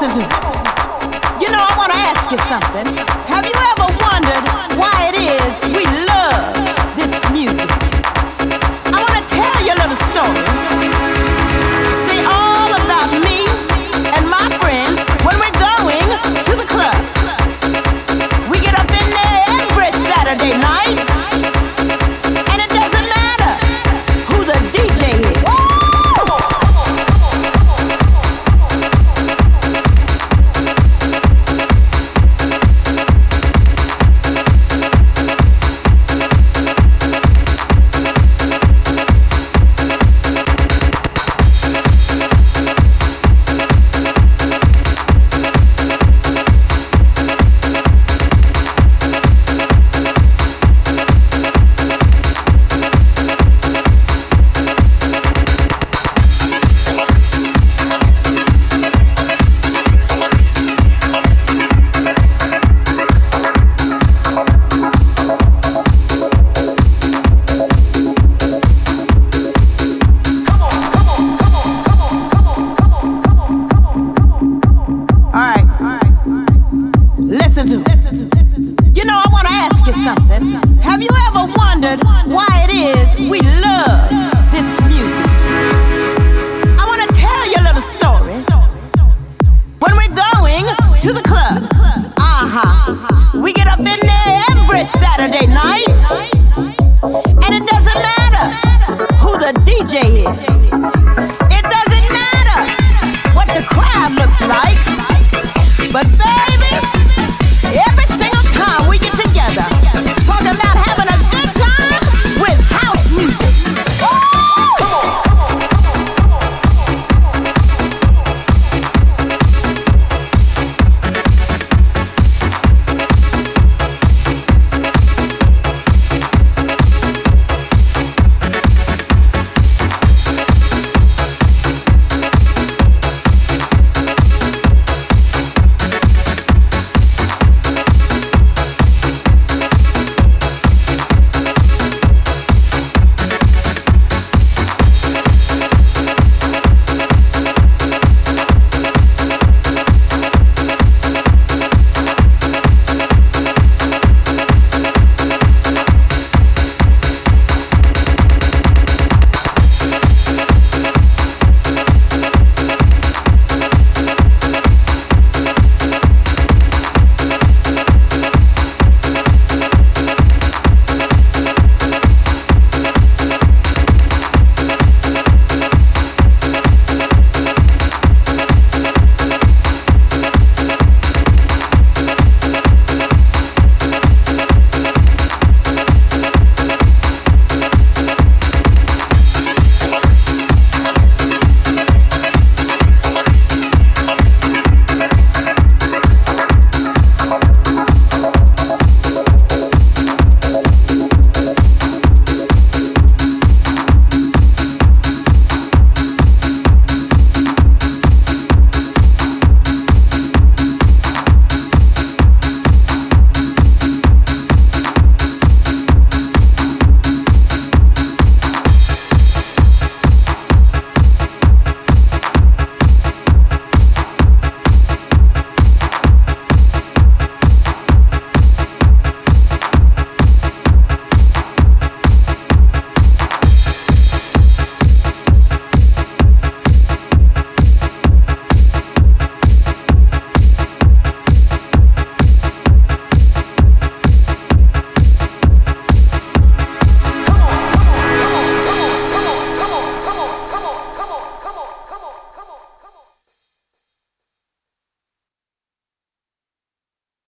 listen to me. You know, I want to ask you something. wondered why it is we